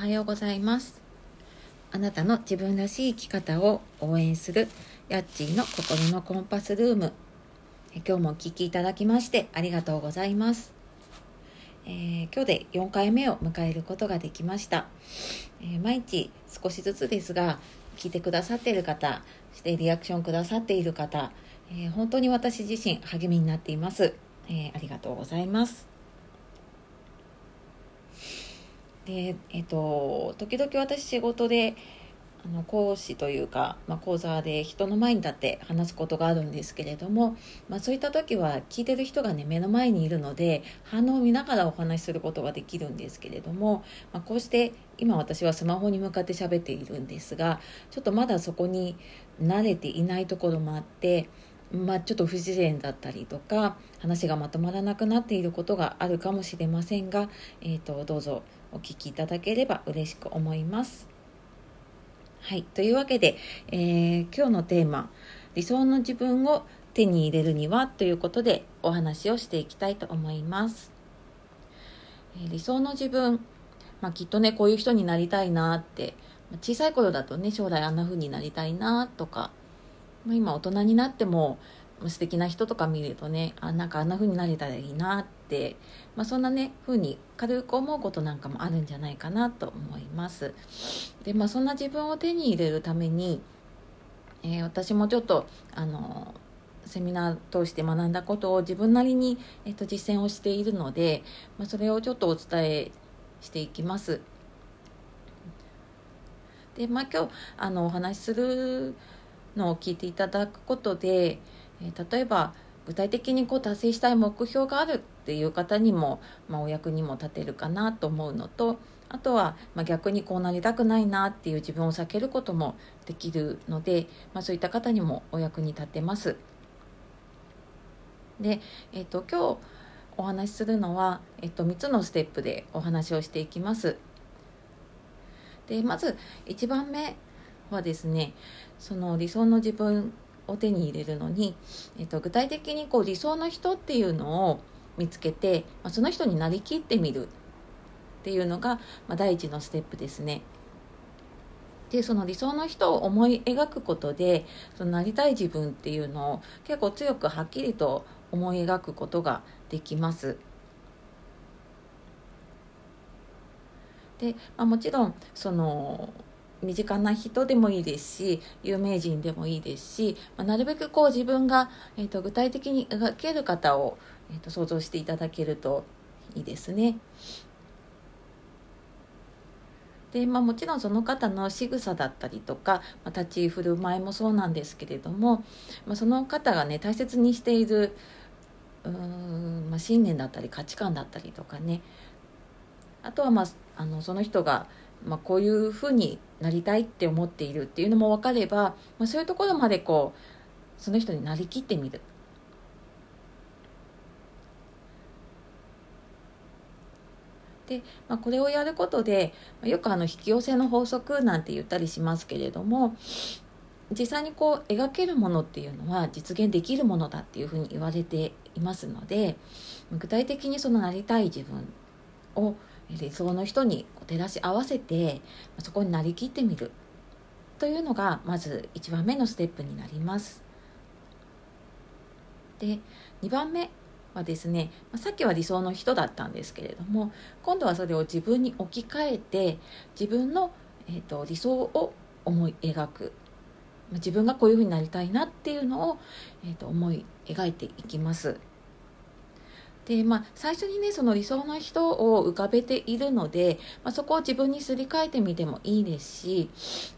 はようございます。あなたの自分らしい生き方を応援するヤッチーの心のコンパスルーム。今日もお聴きいただきましてありがとうございます、えー、今日で4回目を迎えることができました、えー、毎日少しずつですが聞いてくださっている方そしてリアクションくださっている方、えー、本当に私自身励みになっています、えありがとうございます。でえっ、と時々私仕事であの講師というか、まあ、講座で人の前に立って話すことがあるんですけれども、まあ、そういった時は聞いてる人がね目の前にいるので反応を見ながらお話しすることができるんですけれども、まあ、こうして今私はスマホに向かって喋っているんですがちょっとまだそこに慣れていないところもあってまあ、ちょっと不自然だったりとか話がまとまらなくなっていることがあるかもしれませんが、えーと、どうぞお聞きいただければ嬉しく思います。はい、というわけで、えー、今日のテーマ「理想の自分を手に入れるには?」ということでお話をしていきたいと思います。えー、理想の自分、まあ、きっとねこういう人になりたいなって小さい頃だとね将来あんな風になりたいなとか今大人になっても素敵な人とか見るとねあなんかあんな風になれたらいいなって、まあ、そんなね風に軽く思うことなんかもあるんじゃないかなと思います。でまあそんな自分を手に入れるために、えー、私もちょっとあのセミナー通して学んだことを自分なりに、えー、と実践をしているので、まあ、それをちょっとお伝えしていきます。でまあ今日あのお話しするのを聞いていただくことで、えー、例えば具体的にこう達成したい目標があるっていう方にも、まあ、お役にも立てるかなと思うのとあとは、まあ、逆にこうなりたくないなっていう自分を避けることもできるので、まあ、そういった方にもお役に立てます。で、えーと、今日お話しするのは、えーと、3つのステップでお話をしていきます。でまず1番目はですねその理想の自分を手に入れるのに、えっと、具体的にこう理想の人っていうのを見つけて、まあ、その人になりきってみるっていうのが、まあ、第一のステップですね。でその理想の人を思い描くことでそのなりたい自分っていうのを結構強くはっきりと思い描くことができます。で、まあ、もちろんその身近な人でもいいですし有名人でもいいですし、まあ、なるべくこう自分が、えーと、具体的に描ける方を、えーと、想像していただけるといいですね。でまあ、もちろんその方の仕草だったりとか、まあ、立ち居振る舞いもそうなんですけれども、まあ、その方がね大切にしているうーん、まあ、信念だったり価値観だったりとかねあとは、まあ、あのその人がまあ、こういうふうになりたいって思っているっていうのも分かれば、まあ、そういうところまでこうその人になりきってみる。で、まあ、これをやることでよくあの引き寄せの法則なんて言ったりしますけれども実際にこう描けるものっていうのは実現できるものだっていうふうに言われていますので具体的にそのなりたい自分を理想の人に照らし合わせてそこになりきってみるというのがまず1番目のステップになります。で2番目はですねさっきは理想の人だったんですけれども今度はそれを自分に置き換えて自分の、えーと、理想を思い描く自分がこういうふうになりたいなっていうのを、えーと思い描いていきます。でまあ、最初にねその理想の人を浮かべているので、まあ、そこを自分にすり替えてみてもいいですし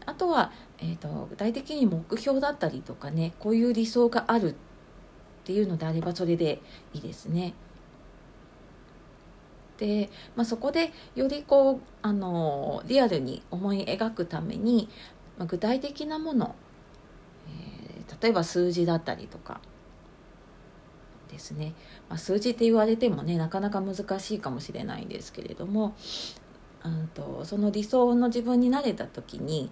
あとは、えーと、具体的に目標だったりとかねこういう理想があるっていうのであればそれでいいですね。で、まあ、そこでよりこうあのリアルに思い描くために、まあ、具体的なもの、えー、例えば数字だったりとかですね、まあ、数字って言われてもねなかなか難しいかもしれないんですけれどもうんとその理想の自分になれた時に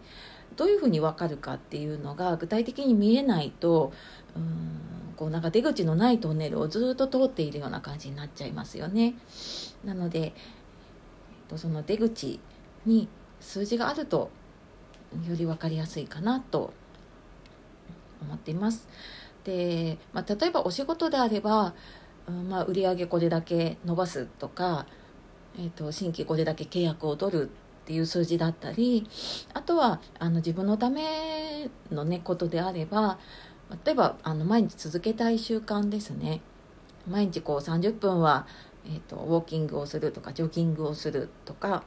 どういうふうに分かるかっていうのが具体的に見えないとうんこうなんか出口のないトンネルをずっと通っているような感じになっちゃいますよね。なので、えっと、その出口に数字があるとより分かりやすいかなと思っています。で、まあ、例えばお仕事であれば、うんまあ、売上これだけ伸ばすとか、えーと、新規これだけ契約を取るっていう数字だったりあとはあの自分のための、ね、ことであれば例えばあの毎日続けたい習慣ですね。毎日こう30分は、えーとウォーキングをするとかジョギングをするとか。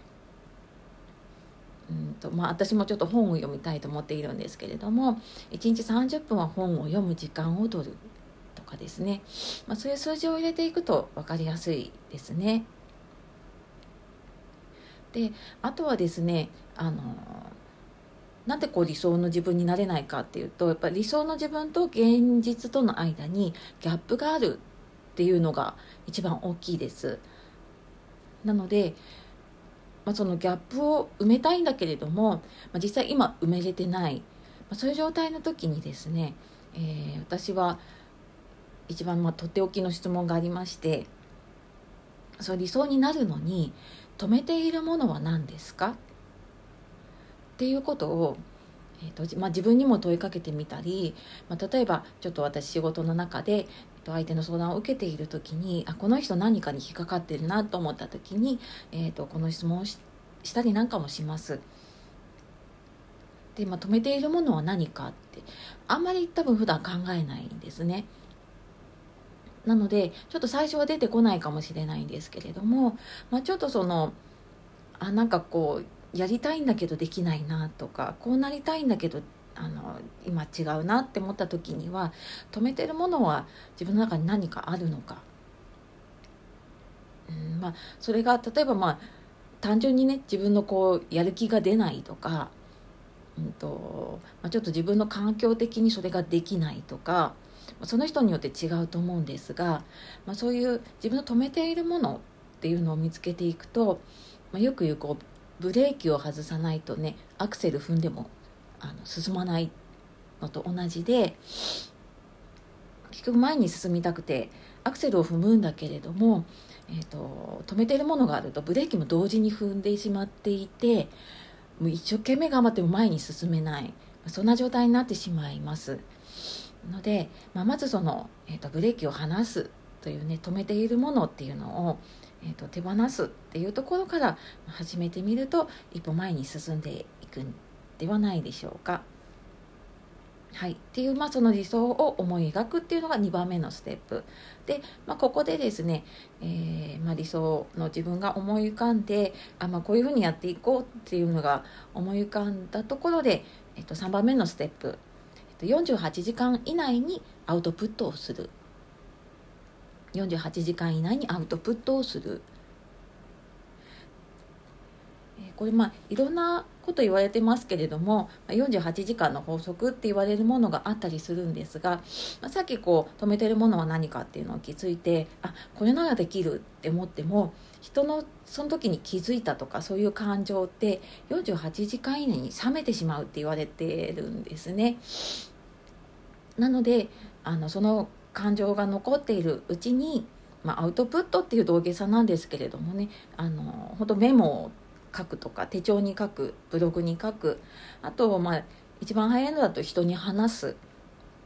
うんとまあ、私もちょっと本を読みたいと思っているんですけれども1日30分は本を読む時間を取るとかですね、まあ、そういう数字を入れていくと分かりやすいですね。であとはですねあのなんでこう理想の自分になれないかっていうとやっぱり理想の自分と現実との間にギャップがあるっていうのが一番大きいです。なのでまあ、そのギャップを埋めたいんだけれども、まあ、実際今埋めれてない、まあ、そういう状態の時にですね、えー、私は一番まあとっておきの質問がありましてそう理想になるのに止めているものは何ですか？っていうことを、えーとまあ、自分にも問いかけてみたり、まあ、例えばちょっと私仕事の中でえー、と相手の相談を受けている時にあこの人何かに引っかかってるなと思った時に、えーと、この質問をしたりなんかもします。で、まあ、止めているものは何かってあんまり多分普段考えないんですね。なのでちょっと最初は出てこないかもしれないんですけれども、まあ、ちょっとそのあなんかこうやりたいんだけどできないなとかこうなりたいんだけどあの今違うなって思った時には止めてるものは自分の中に何かあるのか、うんまあ、それが例えばまあ単純にね自分のこうやる気が出ないとか、うんとまあ、ちょっと自分の環境的にそれができないとかその人によって違うと思うんですが、まあ、そういう自分の止めているものっていうのを見つけていくと、まあ、よく言うこうブレーキを外さないとねアクセル踏んでもあの進まないのと同じで結局前に進みたくてアクセルを踏むんだけれども、えーと、止めてるものがあるとブレーキも同時に踏んでしまっていてもう一生懸命頑張っても前に進めない。そんな状態になってしまいます。ので、まあ、まずその、えーと、ブレーキを離すというね止めているものっていうのを、えーと手放すっていうところから始めてみると一歩前に進んでいくんではないでしょうか。はい、っていう、まあ、その理想を思い描くっていうのが2番目のステップ。で、まあ、ここでですね、えー、まあ、理想の自分が思い浮かんであ、ま、こういうふうにやっていこうっていうのが思い浮かんだところで、えっと、3番目のステップ、えっと、48時間以内にアウトプットをする。48時間以内にアウトプットをするこれまあいろんなこと言われてますけれども48時間の法則って言われるものがあったりするんですが、まあ、さっきこう止めてるものは何かっていうのを気づいてあこれならできるって思っても人のその時に気づいたとかそういう感情って48時間以内に冷めてしまうって言われてるんですね。なのであのその感情が残っているうちに、まあ、アウトプットっていう道下さなんですけれどもねあの本当メモを書くとか手帳に書くブログに書くあとまあ一番早いのだと人に話す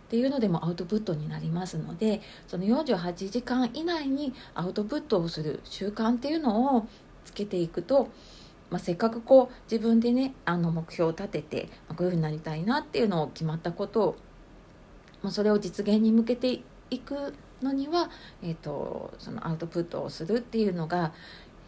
っていうのでもアウトプットになりますのでその48時間以内にアウトプットをする習慣っていうのをつけていくと、まあ、せっかくこう自分でねあの目標を立てて、まあ、こういうふうになりたいなっていうのを決まったことを、まあ、それを実現に向けていくのには、えーとそのアウトプットをするっていうのが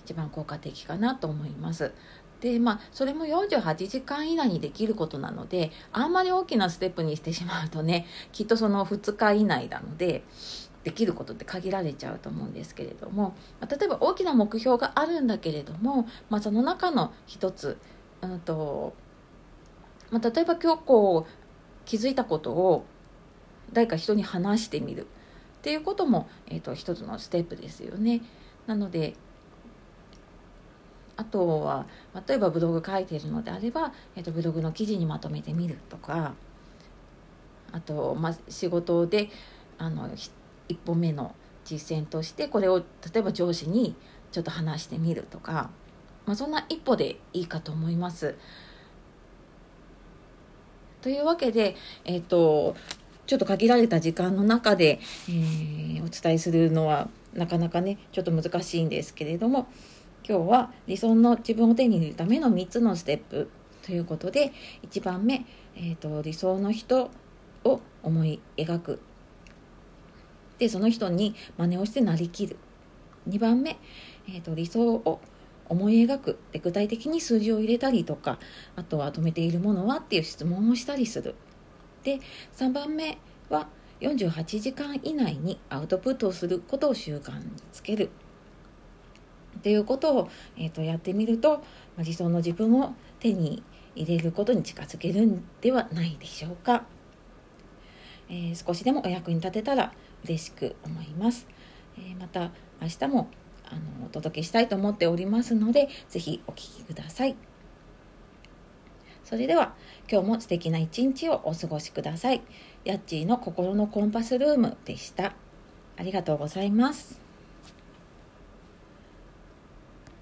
一番効果的かなと思います。でまあそれも48時間以内にできることなのであんまり大きなステップにしてしまうとねきっとその2日以内なのでできることって限られちゃうと思うんですけれども、ま、例えば大きな目標があるんだけれども、まあ、その中の一つ、うんとまあ、例えば今日こう気づいたことを誰か人に話してみるっていうことも、えーと一つのステップですよね。なのであとは例えばブログ書いているのであれば、えー、とブログの記事にまとめてみるとかあと、まあ、仕事であの一歩目の実践としてこれを例えば上司にちょっと話してみるとかまあ、そんな一歩でいいかと思います。というわけで、えっ、ー、と、ちょっと限られた時間の中で、えー、お伝えするのはなかなかねちょっと難しいんですけれども今日は理想の自分を手に入れるための3つのステップということで1番目、えーと、理想の人を思い描く。でその人に真似をしてなりきる。2番目、えーと、理想を思い描く。で具体的に数字を入れたりとかあとは止めているものはっていう質問をしたりする。で3番目は48時間以内にアウトプットをすることを習慣につける。っていうことを、えーと、やってみると、ま、理想の自分を手に入れることに近づけるんではないでしょうか、えー、少しでもお役に立てたら嬉しく思います、えー、また明日もあのお届けしたいと思っておりますので是非お聴きください。それでは今日も素敵な一日をお過ごしください。ヤッチーの心のコンパスルームでした。ありがとうございます。